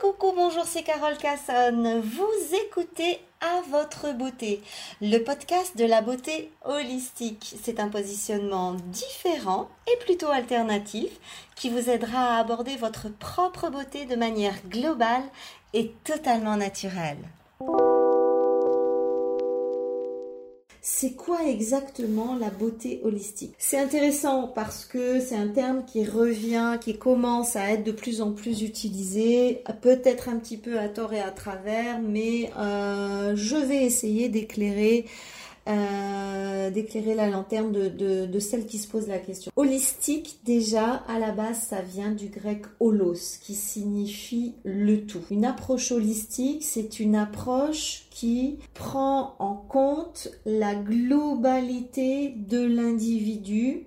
coucou, bonjour, c'est Carole Casson. Vous écoutez À votre beauté, le podcast de la beauté holistique. C'est un positionnement différent et plutôt alternatif qui vous aidera à aborder votre propre beauté de manière globale et totalement naturelle. C'est quoi exactement la beauté holistique? C'est intéressant parce que c'est un terme qui revient, qui commence à être de plus en plus utilisé, peut-être un petit peu à tort et à travers, mais euh, je vais essayer d'éclairer euh, d'éclairer la lanterne de, de, celle qui se pose la question. Holistique, déjà, à la base, ça vient du grec holos, qui signifie le tout. Une approche holistique, c'est une approche qui prend en compte la globalité de l'individu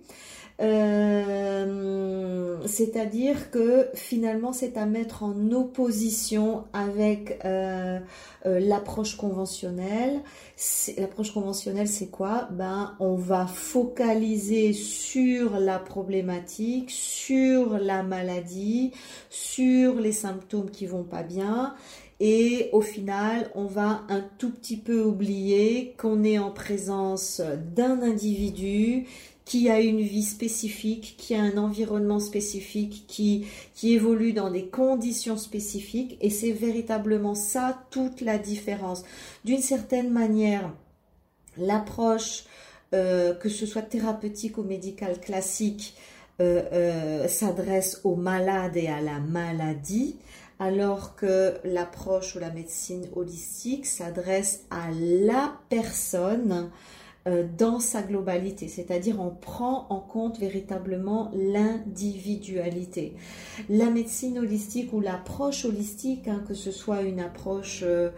euh, c'est-à-dire que finalement c'est à mettre en opposition avec euh, euh, l'approche conventionnelle. L'approche conventionnelle c'est quoi? Ben on va focaliser sur la problématique, sur la maladie, sur les symptômes qui vont pas bien et au final, on va un tout petit peu oublier qu'on est en présence d'un individu qui a une vie spécifique, qui a un environnement spécifique, qui, qui évolue dans des conditions spécifiques. Et c'est véritablement ça toute la différence. D'une certaine manière, l'approche, euh, que ce soit thérapeutique ou médicale classique, euh, euh, s'adresse aux malades et à la maladie, alors que l'approche ou la médecine holistique s'adresse à la personne dans sa globalité, c'est-à-dire on prend en compte véritablement l'individualité. La médecine holistique ou l'approche holistique, hein, que ce soit une approche euh,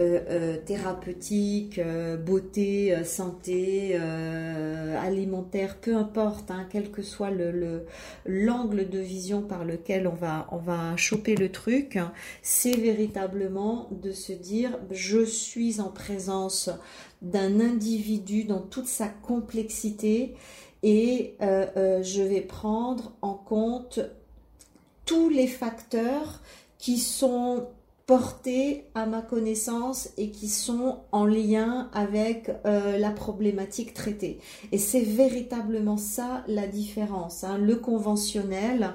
euh, thérapeutique, beauté, santé, alimentaire, peu importe, hein, quel que soit le l'angle de vision par lequel on va on va choper le truc, c'est véritablement de se dire je suis en présence d'un individu dans toute sa complexité et euh, euh, je vais prendre en compte tous les facteurs qui sont portés à ma connaissance et qui sont en lien avec euh, la problématique traitée. Et c'est véritablement ça la différence. Hein. Le conventionnel,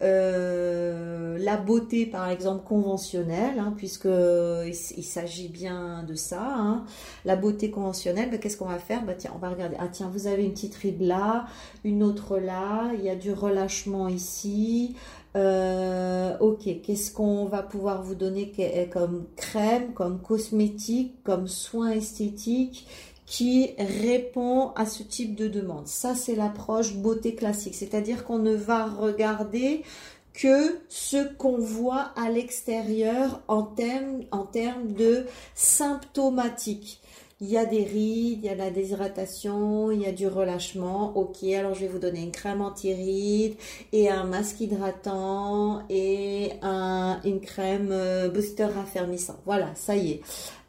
euh, la beauté, par exemple, conventionnelle, hein, puisque il, s'agit bien de ça. Hein. La beauté conventionnelle, ben, qu'est-ce qu'on va faire? Ben, tiens, On va regarder. Ah tiens, vous avez une petite ride là, une autre là, il y a du relâchement ici. Euh, ok, qu'est-ce qu'on va pouvoir vous donner comme crème, comme cosmétique, comme soin esthétique qui répond à ce type de demande. Ça, c'est l'approche beauté classique, c'est-à-dire qu'on ne va regarder que ce qu'on voit à l'extérieur en termes, de symptomatique. Il y a des rides, il y a la déshydratation, il y a du relâchement. Ok, alors je vais vous donner une crème anti-rides et un masque hydratant et un, une crème euh, booster raffermissant. Voilà, ça y est.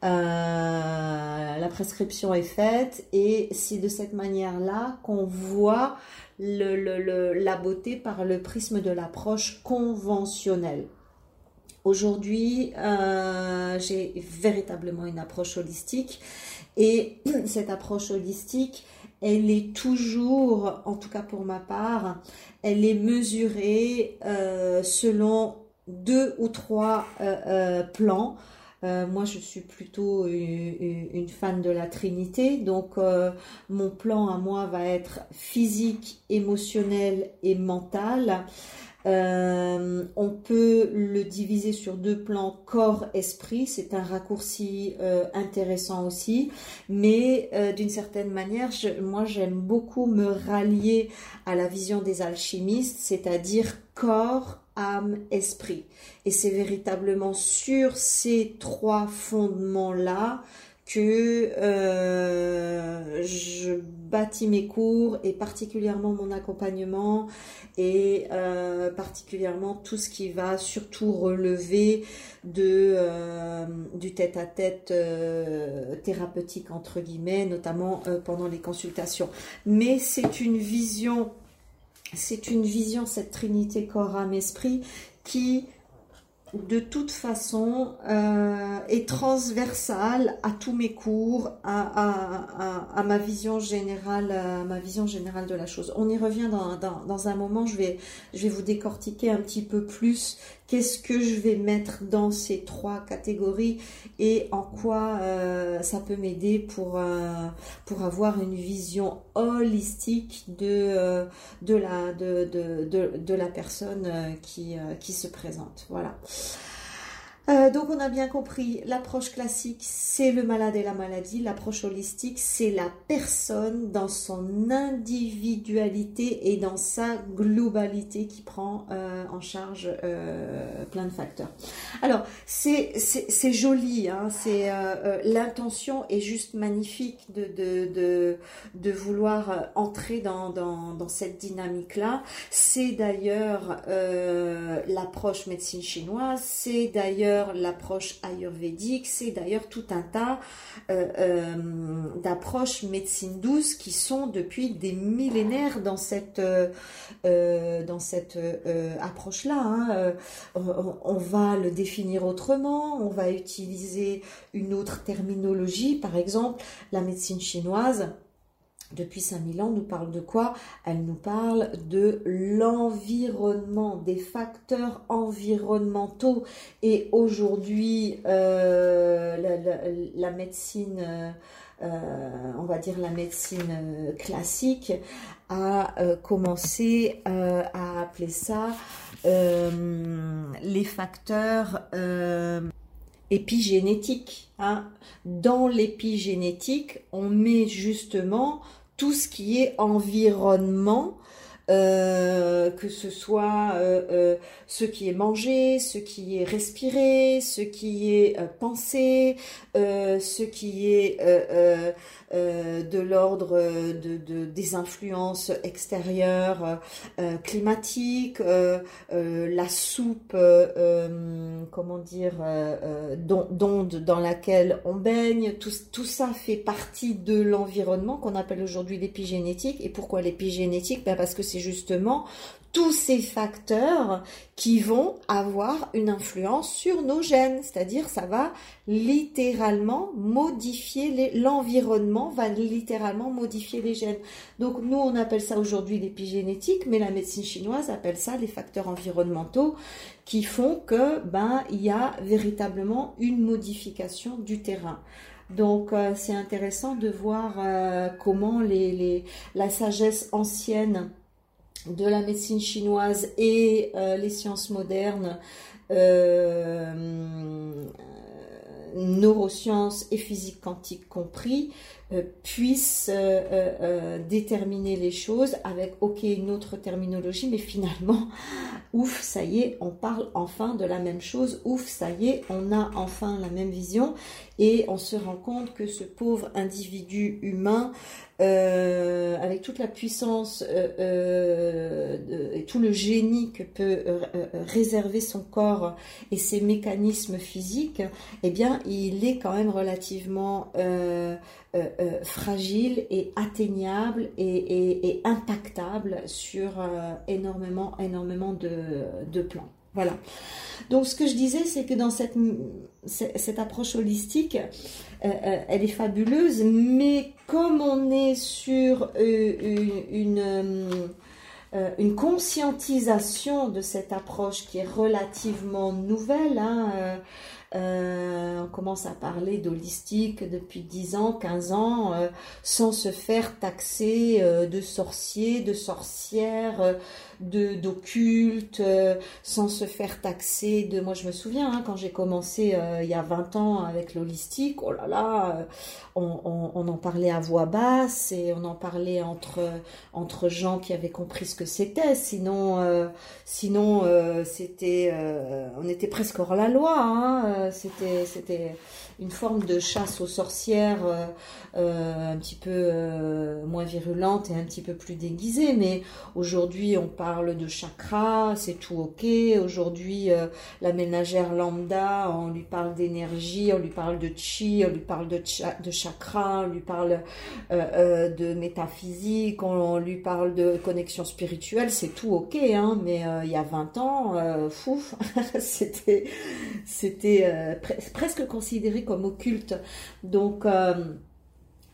Euh, la prescription est faite et c'est de cette manière-là qu'on voit la beauté par le prisme de l'approche conventionnelle. Aujourd'hui, euh, j'ai véritablement une approche holistique et cette approche holistique, elle est toujours, en tout cas pour ma part, elle est mesurée euh, selon deux ou trois plans euh, moi, je suis plutôt une, fan de la Trinité. Donc, euh, mon plan à moi va être physique, émotionnel et mental. Euh, on peut le diviser sur deux plans corps-esprit, c'est un raccourci intéressant aussi, mais d'une certaine manière, moi j'aime beaucoup me rallier à la vision des alchimistes, c'est-à-dire corps, âme, esprit. Et c'est véritablement sur ces trois fondements-là que euh, je bâtis mes cours et particulièrement mon accompagnement et euh, particulièrement tout ce qui va surtout relever de euh, du tête-à-tête thérapeutique entre guillemets, notamment pendant les consultations. Mais c'est une vision c'est une vision, cette trinité corps, âme, esprit, qui de toute façon euh, est transversale à tous mes cours, à, ma vision générale, ma vision générale de la chose. On y revient dans, un moment. Je vais, je vais vous décortiquer un petit peu plus qu'est-ce que je vais mettre dans ces trois catégories et en quoi euh, ça peut m'aider pour, euh, pour avoir une vision holistique de, de, la, de, de, de, la personne qui, qui se présente. Voilà. Euh, donc on a bien compris, l'approche classique, c'est le malade et la maladie. L'approche holistique, c'est la personne dans son individualité et dans sa globalité qui prend euh, en charge euh, plein de facteurs. Alors, c'est joli, hein, l'intention est juste magnifique de, de, de, vouloir entrer dans, dans, dans cette dynamique-là. C'est d'ailleurs l'approche médecine chinoise, c'est d'ailleurs l'approche ayurvédique, c'est d'ailleurs tout un tas euh, euh, d'approches médecine douce qui sont depuis des millénaires dans cette, euh, dans cette approche-là. Hein. On, va le définir autrement, on va utiliser une autre terminologie, par exemple la médecine chinoise depuis 5000 ans, nous parle de quoi? Elle nous parle de l'environnement, des facteurs environnementaux. Et aujourd'hui, euh, la, médecine, euh, on va dire la médecine classique, a euh, commencé à appeler ça les facteurs épigénétiques. Hein. Dans l'épigénétique, on met justement tout ce qui est environnement, euh, que ce soit euh, euh, ce qui est mangé, ce qui est respiré, ce qui est pensé, ce qui est de l'ordre de, des influences extérieures climatiques, la soupe, comment dire, d'onde dans laquelle on baigne, tout, tout ça fait partie de l'environnement qu'on appelle aujourd'hui l'épigénétique. Et pourquoi l'épigénétique? Ben Parce que c'est justement tous ces facteurs qui vont avoir une influence sur nos gènes, c'est-à-dire ça va littéralement modifier l'environnement, va littéralement modifier les gènes. Donc nous on appelle ça aujourd'hui l'épigénétique, mais la médecine chinoise appelle ça les facteurs environnementaux qui font que ben il y a véritablement une modification du terrain. Donc euh, c'est intéressant de voir euh, comment les, la sagesse ancienne de la médecine chinoise et euh, les sciences modernes, euh, neurosciences et physique quantique compris, euh, puissent déterminer les choses avec, ok, une autre terminologie, mais finalement, ouf, ça y est, on parle enfin de la même chose, ouf, ça y est, on a enfin la même vision et on se rend compte que ce pauvre individu humain euh, avec toute la puissance euh, euh, et tout le génie que peut réserver son corps et ses mécanismes physiques, eh bien, il est quand même relativement fragile et atteignable et, impactable sur énormément, énormément de plans. Voilà. Donc ce que je disais, c'est que dans cette, cette approche holistique, euh, euh, elle est fabuleuse, mais comme on est sur euh, une, une, conscientisation de cette approche qui est relativement nouvelle, hein, on commence à parler d'holistique depuis 10 ans, 15 ans, sans se faire taxer de sorciers, de sorcières de d'occulte, euh, sans se faire taxer de... Moi, je me souviens, hein, quand j'ai commencé euh, il y a 20 ans avec l'holistique, oh là là, euh, on, on, en parlait à voix basse et on en parlait entre, entre gens qui avaient compris ce que c'était. Sinon, sinon c'était, on était presque hors la loi. Hein, c'était c'était une forme de chasse aux sorcières un petit peu moins virulente et un petit peu plus déguisée. Mais aujourd'hui, on parle de chakra, c'est tout ok. Aujourd'hui, euh, la ménagère lambda, on lui parle d'énergie, on lui parle de chi, on lui parle de, cha- de chakra, on lui parle euh, euh, de métaphysique, on, lui parle de connexion spirituelle, c'est tout ok. Hein, mais il y a 20 ans, fouf, c'était c'était pre- presque considéré comme occulte. Donc,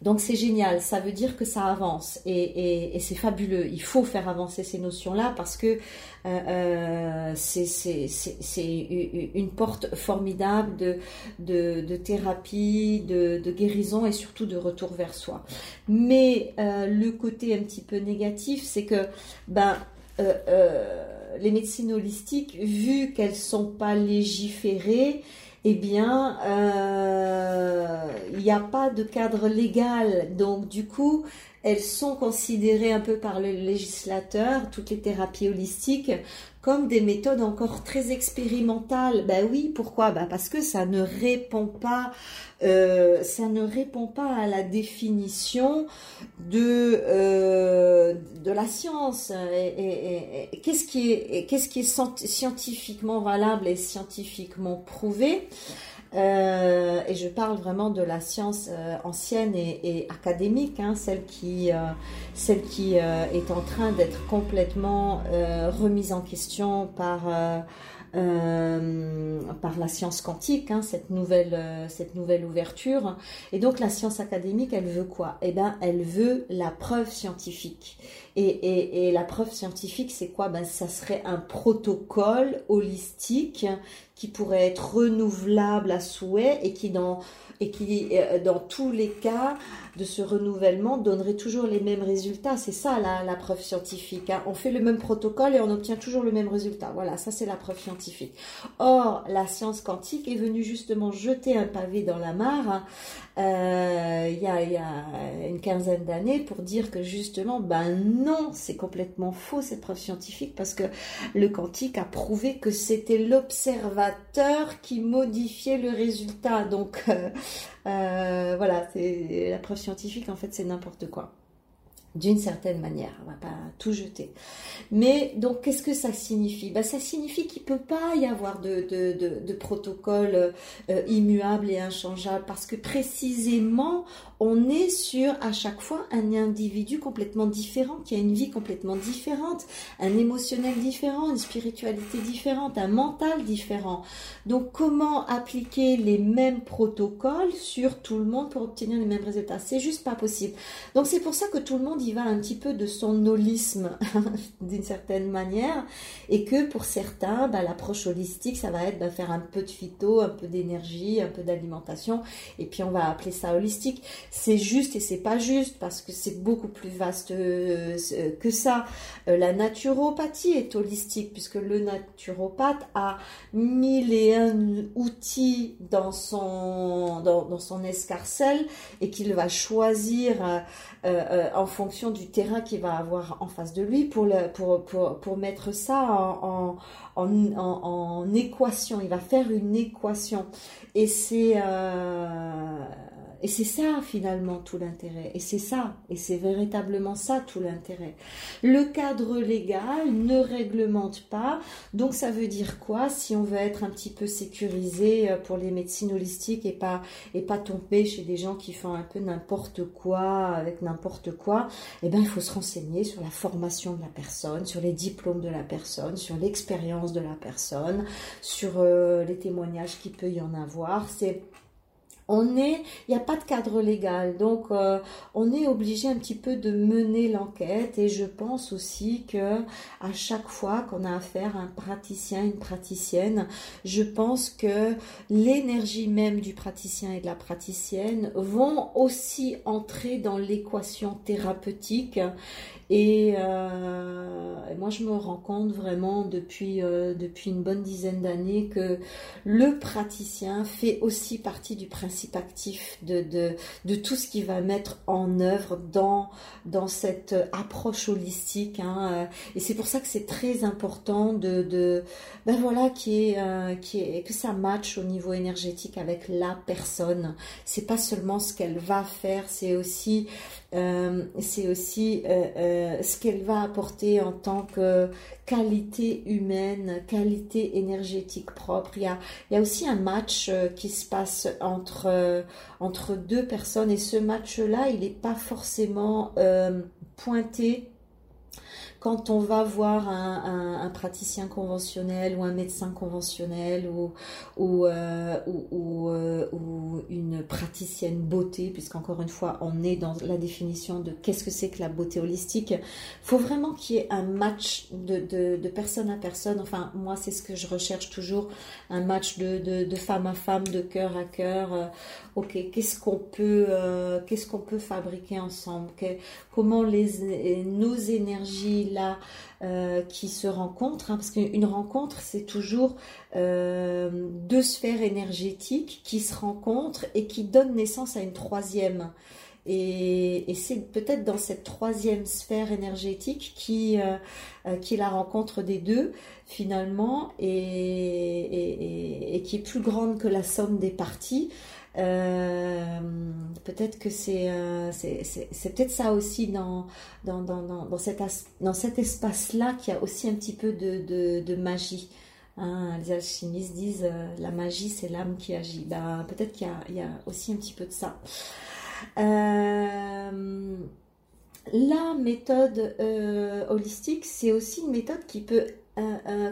donc c'est génial, ça veut dire que ça avance et, et- et c'est fabuleux. Il faut faire avancer ces notions-là parce que euh, euh, c'est une porte formidable de, de, de thérapie, de, de guérison et surtout de retour vers soi. Mais euh, le côté un petit peu négatif, c'est que ben, euh, euh, les médecines holistiques, vu qu'elles sont pas légiférées, eh bien, euh, il n'y a pas de cadre légal. Donc, du coup, elles sont considérées un peu par le législateur, toutes les thérapies holistiques, comme des méthodes encore très expérimentales. Ben oui, pourquoi? Ben Parce que ça ne répond pas, euh, ça ne répond pas à la définition de euh, de la science. Qu'est-ce qui est qu'est-ce qui est scient- scientifiquement valable et scientifiquement prouvé? Euh, et je parle vraiment de la science euh, ancienne et, académique, hein, celle qui, euh, celle qui est en train d'être complètement remise en question par, par la science quantique, hein, cette, nouvelle, cette nouvelle ouverture. Et donc la science académique, elle veut quoi? Eh bien, elle veut la preuve scientifique. Et, et, et la preuve scientifique, c'est quoi? Ben, Ça serait un protocole holistique qui pourrait être renouvelable à souhait et qui dans et qui euh, dans tous les cas de ce renouvellement donnerait toujours les mêmes résultats. C'est ça la, la preuve scientifique. hein. On fait le même protocole et on obtient toujours le même résultat. Voilà, ça c'est la preuve scientifique. Or, la science quantique est venue justement jeter un pavé dans la mare hein, euh, il y, a, y a une quinzaine d'années pour dire que justement, ben non, c'est complètement faux cette preuve scientifique parce que le quantique a prouvé que c'était l'observateur qui modifiait le résultat. Donc euh, euh, voilà, c'est la preuve scientifique en fait c'est n'importe quoi. D'une certaine manière, on va pas tout jeter. Mais donc, qu'est-ce que ça signifie? Ben, Ça signifie qu'il peut pas y avoir de, de protocole euh, immuable et inchangeable parce que précisément, on est sur à chaque fois un individu complètement différent, qui a une vie complètement différente, un émotionnel différent, une spiritualité différente, un mental différent. Donc, comment appliquer les mêmes protocoles sur tout le monde pour obtenir les mêmes résultats? C'est juste pas possible. Donc, c'est pour ça que tout le monde va un petit peu de son holisme d'une certaine manière et que pour certains, bah, l'approche holistique, ça va être bah, faire un peu de phyto, un peu d'énergie, un peu d'alimentation et puis on va appeler ça holistique. C'est juste et c'est pas juste parce que c'est beaucoup plus vaste euh, que ça. Euh, la naturopathie est holistique puisque le naturopathe a mille et un outils dans son, dans, son escarcelle et qu'il va choisir euh, en fonction du terrain qu'il va avoir en face de lui pour, le, pour, pour, mettre ça en, équation. Il va faire une équation. Et c'est euh, et c'est ça finalement tout l'intérêt. Et c'est ça. Et c'est véritablement ça tout l'intérêt. Le cadre légal ne réglemente pas. Donc ça veut dire quoi Si on veut être un petit peu sécurisé pour les médecines holistiques et pas, tomber chez des gens qui font un peu n'importe quoi avec n'importe quoi, eh ben il faut se renseigner sur la formation de la personne, sur les diplômes de la personne, sur l'expérience de la personne, sur euh, les témoignages qu'il peut y en avoir. C'est on est, il n'y a pas de cadre légal, donc euh, on est obligé un petit peu de mener l'enquête et je pense aussi que à chaque fois qu'on a affaire à un praticien, une praticienne, je pense que l'énergie même du praticien et de la praticienne vont aussi entrer dans l'équation thérapeutique Et euh, moi, je me rends compte vraiment depuis, euh, depuis une bonne dizaine d'années que le praticien fait aussi partie du principe actif de, de, de tout ce qui va mettre en œuvre dans, dans cette approche holistique. Hein. Et c'est pour ça que c'est très important de, de ben voilà, qui est, euh, qui est, que ça matche au niveau énergétique avec la personne. C'est pas seulement ce qu'elle va faire, c'est aussi euh, c'est aussi euh, euh, ce qu'elle va apporter en tant que qualité humaine, qualité énergétique propre. Il y a, aussi un match qui se passe entre, entre deux personnes et ce match-là, il n'est pas forcément pointé quand on va voir un, praticien conventionnel ou un médecin conventionnel ou, ou, euh, euh, ou, une praticienne beauté, puisqu'encore une fois, on est dans la définition de qu'est-ce que c'est que la beauté holistique, faut vraiment qu'il y ait un match de, de, personne à personne. Enfin, moi, c'est ce que je recherche toujours, un match de, de, femme à femme, de cœur à cœur. Euh, ok, qu'est-ce qu'on peut, qu'est-ce qu'on peut fabriquer ensemble? Comment les, nos énergies euh, qui se rencontrent, hein, parce qu'une rencontre, c'est toujours euh, deux sphères énergétiques qui se rencontrent et qui donnent naissance à une troisième. Et, c'est peut-être dans cette troisième sphère énergétique qui, euh, qui est la rencontre des deux finalement et, qui est plus grande que la somme des parties. Euh, peut-être que euh, c'est c'est peut-être ça aussi dans, dans, dans, dans, cet, dans cet espace-là qu'il y a aussi un petit peu de, de, magie. Hein, les alchimistes disent euh, la magie c'est l'âme qui agit. Ben, peut-être qu'il y, y, a aussi un petit peu de ça. la méthode holistique, c'est aussi une méthode qui peut,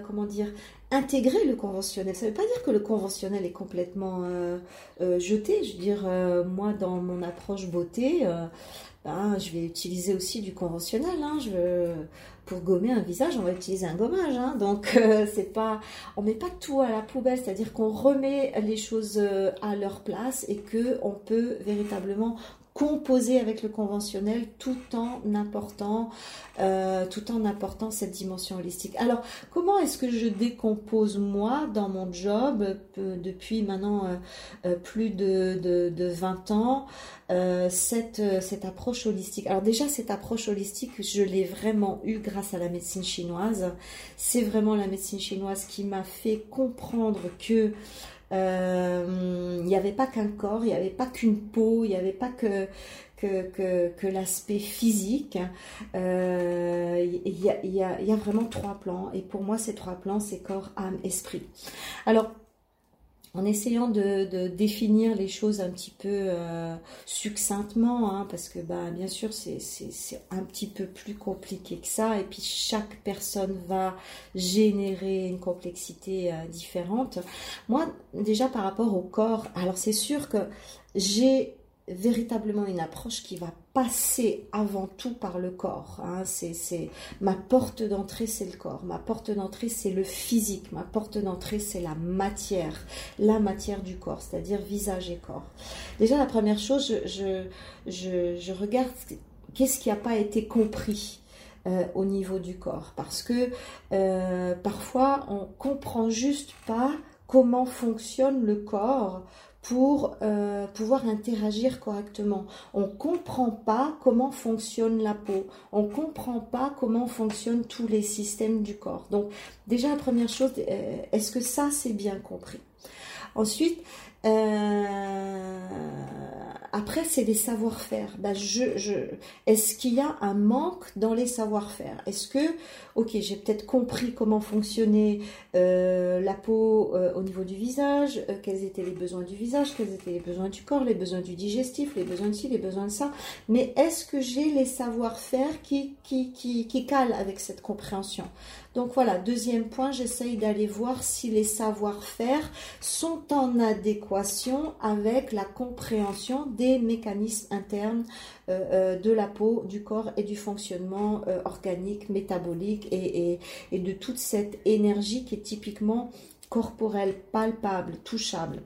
comment dire, intégrer le conventionnel. Ça ne veut pas dire que le conventionnel est complètement euh, euh, jeté. Je veux dire, euh, moi, dans mon approche beauté, ben, je vais utiliser aussi du conventionnel. Hein. Pour gommer un visage, on va utiliser un gommage. Hein. Donc, c'est pas, on met pas tout à la poubelle. C'est-à-dire qu'on remet les choses à leur place et que on peut véritablement composer avec le conventionnel tout en apportant euh, tout en apportant cette dimension holistique. Alors comment est-ce que je décompose moi dans mon job euh, depuis maintenant euh, plus de, de, de, 20 ans cette, cette approche holistique? Alors déjà cette approche holistique je l'ai vraiment eue grâce à la médecine chinoise. C'est vraiment la médecine chinoise qui m'a fait comprendre que euh, il n'y avait pas qu'un corps, il n'y avait pas qu'une peau, il n'y avait pas que, l'aspect physique. Euh, il y, a, y, a, y, a, vraiment trois plans. Et pour moi, ces trois plans, c'est corps, âme, esprit. Alors, en essayant de, définir les choses un petit peu euh, succinctement, hein, parce que bah, bien sûr c'est un petit peu plus compliqué que ça, et puis chaque personne va générer une complexité euh, différente. Moi, déjà par rapport au corps, alors c'est sûr que j'ai véritablement une approche qui va passer avant tout par le corps. Hein. C'est, ma porte d'entrée, c'est le corps. Ma porte d'entrée, c'est le physique. Ma porte d'entrée, c'est la matière, la matière du corps, c'est-à-dire visage et corps. Déjà, la première chose, je, je, regarde qu'est-ce qui n'a pas été compris. Euh, au niveau du corps parce que euh, parfois on comprend juste pas comment fonctionne le corps pour euh, pouvoir interagir correctement. On ne comprend pas comment fonctionne la peau. On ne comprend pas comment fonctionnent tous les systèmes du corps. Donc déjà, la première chose, euh, est-ce que ça, c'est bien compris? Ensuite, après, c'est les savoir-faire. Je, Est-ce qu'il y a un manque dans les savoir-faire? Est-ce que, ok, j'ai peut-être compris comment fonctionnait euh, la peau euh, au niveau du visage, euh, quels étaient les besoins du visage, quels étaient les besoins du corps, les besoins du digestif, les besoins de ci, les besoins de ça. Mais est-ce que j'ai les savoir-faire qui, qui, qui, qui calent avec cette compréhension? Donc voilà, deuxième point, j'essaye d'aller voir si les savoir-faire sont en adéquation avec la compréhension des mécanismes internes euh, euh, de la peau, du corps et du fonctionnement euh, organique, métabolique et, et, de toute cette énergie qui est typiquement corporelle, palpable, touchable.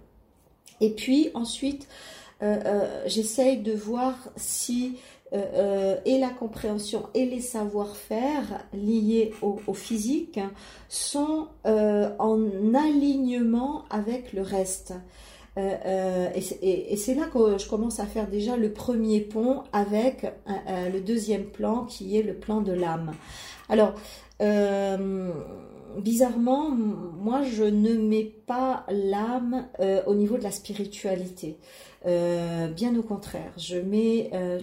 Et puis ensuite, j'essaye de voir si et la compréhension et les savoir-faire liés au, physique sont en alignement avec le reste. Et, c'est là que je commence à faire déjà le premier pont avec le deuxième plan qui est le plan de l'âme. Alors, bizarrement, moi, je ne mets pas l'âme euh, au niveau de la spiritualité. Euh, bien au contraire, je mets, euh,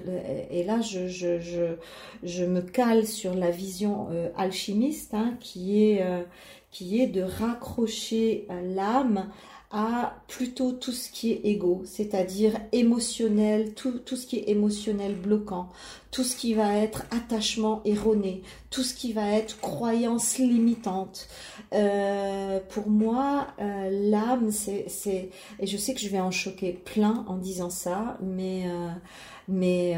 et là, je, je, je, je, me cale sur la vision alchimiste, hein, qui est de raccrocher l'âme à plutôt tout ce qui est égo, c'est-à-dire émotionnel, tout, tout, ce qui est émotionnel bloquant, tout ce qui va être attachement erroné, tout ce qui va être croyance limitante. Euh, pour moi, euh, l'âme, c'est, et je sais que je vais en choquer plein en disant ça, mais euh, mais,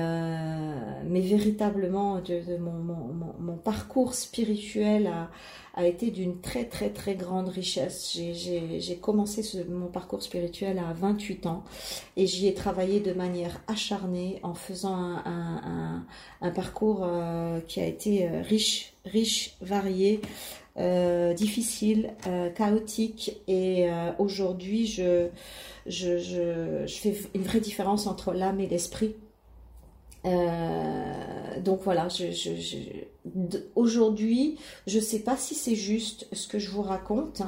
mais véritablement de, mon, mon, mon, parcours spirituel a, a été d'une très très très grande richesse. J'ai commencé mon parcours spirituel à 28 ans et j'y ai travaillé de manière acharnée en faisant un, un, parcours euh, qui a été euh, riche, riche, varié. Euh, difficile, chaotique et aujourd'hui je, fais une vraie différence entre l'âme et l'esprit euh, donc voilà, aujourd'hui, je ne sais pas si c'est juste ce que je vous raconte,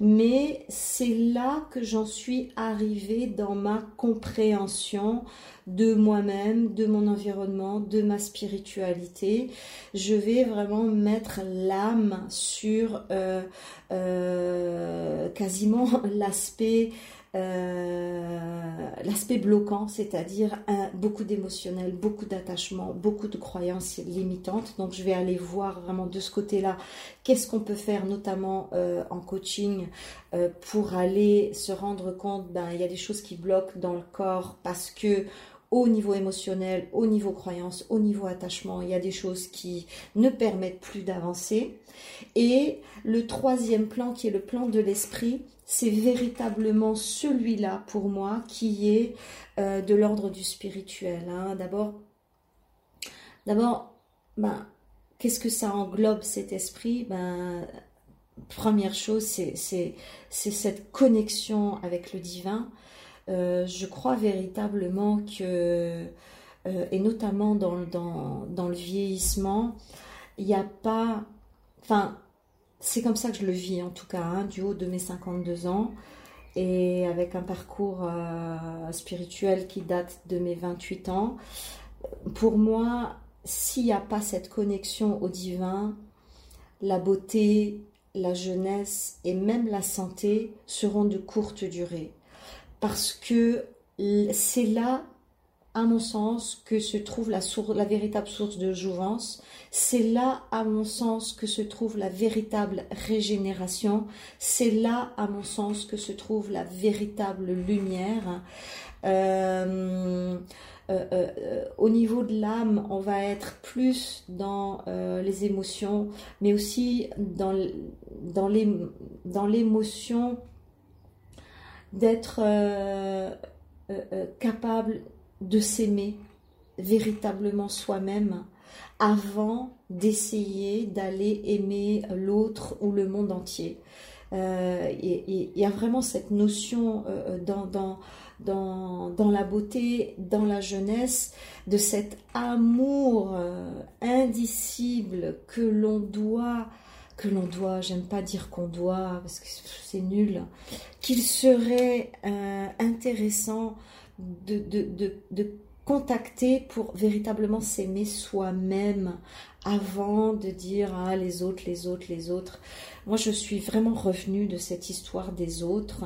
mais c'est là que j'en suis arrivée dans ma compréhension de moi-même, de mon environnement, de ma spiritualité. Je vais vraiment mettre l'âme sur euh, euh, quasiment l'aspect euh, l'aspect bloquant, c'est-à-dire beaucoup d'émotionnel, beaucoup d'attachement, beaucoup de croyances limitantes. Donc je vais aller voir vraiment de ce côté-là qu'est-ce qu'on peut faire, notamment euh, en coaching, euh, pour aller se rendre compte, ben il y a des choses qui bloquent dans le corps parce que au niveau émotionnel, au niveau croyance, au niveau attachement, il y a des choses qui ne permettent plus d'avancer. Et le troisième plan, qui est le plan de l'esprit, c'est véritablement celui-là pour moi qui est euh, de l'ordre du spirituel. Hein. D'abord, d'abord, ben, qu'est-ce que ça englobe cet esprit? Ben, Première chose, c'est cette connexion avec le divin. Euh, je crois véritablement que, euh, et notamment dans, le vieillissement, il n'y a pas, enfin, c'est comme ça que je le vis en tout cas, hein, du haut de mes 52 ans et avec un parcours euh, spirituel qui date de mes 28 ans. Pour moi, s'il n'y a pas cette connexion au divin, la beauté, la jeunesse et même la santé seront de courte durée. Parce que c'est là à mon sens, que se trouve la, la véritable source de jouvence. C'est là, à mon sens, que se trouve la véritable régénération. C'est là, à mon sens, que se trouve la véritable lumière. Euh, euh, euh, au niveau de l'âme, on va être plus dans les émotions, mais aussi dans, dans l'émotion d'être capable de s'aimer véritablement soi-même avant d'essayer d'aller aimer l'autre ou le monde entier. Euh, il y a vraiment cette notion euh, dans, dans, dans, dans, la beauté, dans la jeunesse, de cet amour euh, indicible que l'on doit, que l'on doit, j'aime pas dire qu'on doit parce que c'est nul, qu'il serait intéressant de, de, de, contacter pour véritablement s'aimer soi-même avant de dire ah les autres, les autres, les autres. Moi, je suis vraiment revenue de cette histoire des autres.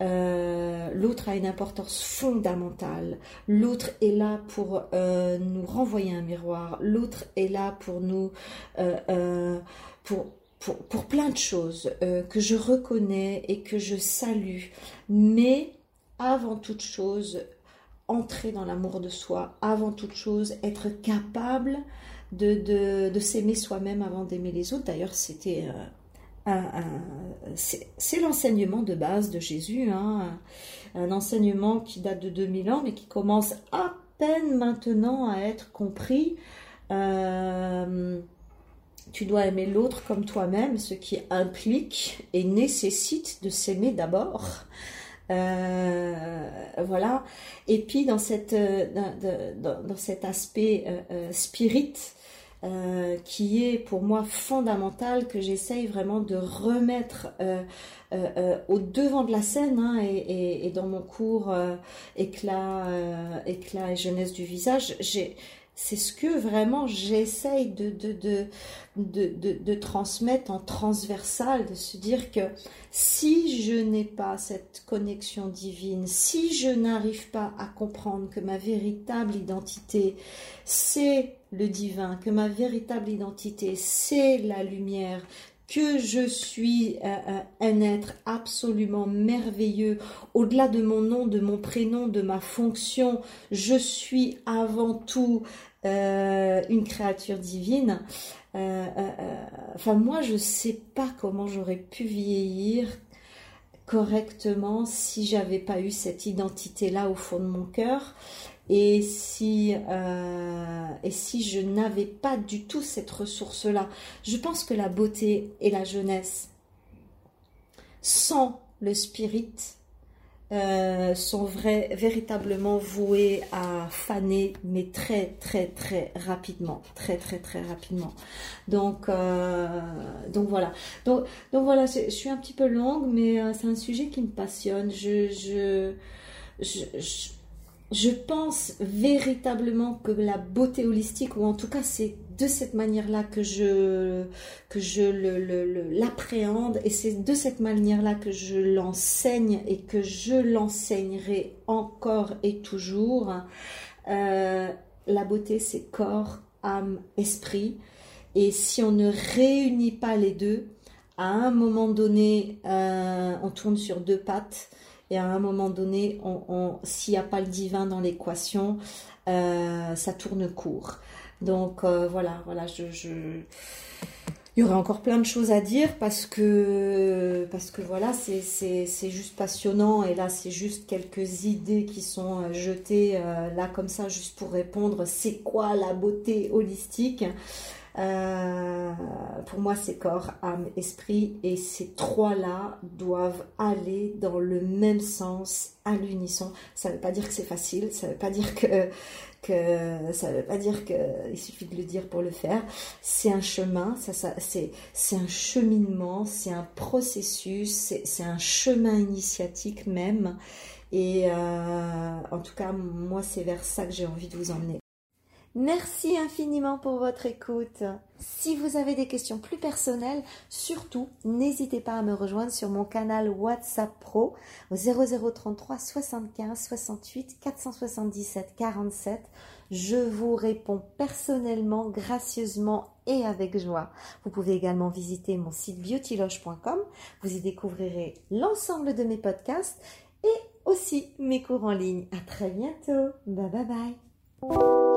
Euh, l'autre a une importance fondamentale. L'autre est là pour euh, nous renvoyer un miroir. L'autre est là pour nous, euh, pour, pour, pour, plein de choses que je reconnais et que je salue. Mais avant toute chose, entrer dans l'amour de soi, avant toute chose, être capable de, de, s'aimer soi-même avant d'aimer les autres. D'ailleurs, c'était euh, c'est l'enseignement de base de Jésus, hein, un enseignement qui date de 2000 ans, mais qui commence à peine maintenant à être compris. Euh, tu dois aimer l'autre comme toi-même, ce qui implique et nécessite de s'aimer d'abord. Euh, voilà. Et puis dans, dans cet aspect spirit, euh, qui est pour moi fondamental, que j'essaye vraiment de remettre euh, euh, au devant de la scène hein, et, et, dans mon cours éclat, éclat et jeunesse du visage. J'ai c'est ce que vraiment j'essaye de, de, transmettre en transversal, de se dire que si je n'ai pas cette connexion divine, si je n'arrive pas à comprendre que ma véritable identité, c'est le divin, que ma véritable identité, c'est la lumière, que je suis euh, euh, un être absolument merveilleux, au-delà de mon nom, de mon prénom, de ma fonction, je suis avant tout euh, une créature divine. enfin, moi, je ne sais pas comment j'aurais pu vieillir correctement si j'avais pas eu cette identité-là au fond de mon cœur. Et si, euh, et si je n'avais pas du tout cette ressource-là, je pense que la beauté et la jeunesse, sans le spirit, euh, sont vrais, véritablement vouées à faner, mais très très très rapidement, très très très rapidement. Donc euh, donc voilà. Donc donc voilà, je, suis un petit peu longue, mais c'est un sujet qui me passionne. je, je, je je pense véritablement que la beauté holistique, ou en tout cas c'est de cette manière-là que je, que je l'appréhende, et c'est de cette manière-là que je l'enseigne et que je l'enseignerai encore et toujours. Euh, la beauté c'est corps, âme, esprit, et si on ne réunit pas les deux, à un moment donné, euh, on tourne sur deux pattes et à un moment donné, on, s'il n'y a pas le divin dans l'équation, euh, ça tourne court. Donc euh, voilà, voilà, je, je, il y aurait encore plein de choses à dire parce que parce que voilà, c'est, juste passionnant et là c'est juste quelques idées qui sont euh, jetées là comme ça juste pour répondre. C'est quoi la beauté holistique? Euh, pour moi, c'est corps, âme, esprit, et ces trois-là doivent aller dans le même sens, à l'unisson. Ça ne veut pas dire que c'est facile, ça ne veut pas dire que, que ça veut pas dire qu'il suffit de le dire pour le faire. C'est un chemin, ça, ça, c'est, un cheminement, c'est un processus, c'est, c'est un chemin initiatique même. Et euh, en tout cas, moi, c'est vers ça que j'ai envie de vous emmener. Merci infiniment pour votre écoute. Si vous avez des questions plus personnelles, surtout n'hésitez pas à me rejoindre sur mon canal WhatsApp Pro au 0033 75 68 477 47. Je vous réponds personnellement, gracieusement et avec joie. Vous pouvez également visiter mon site beautyloge.com. Vous y découvrirez l'ensemble de mes podcasts et aussi mes cours en ligne. À très bientôt. Bye bye bye.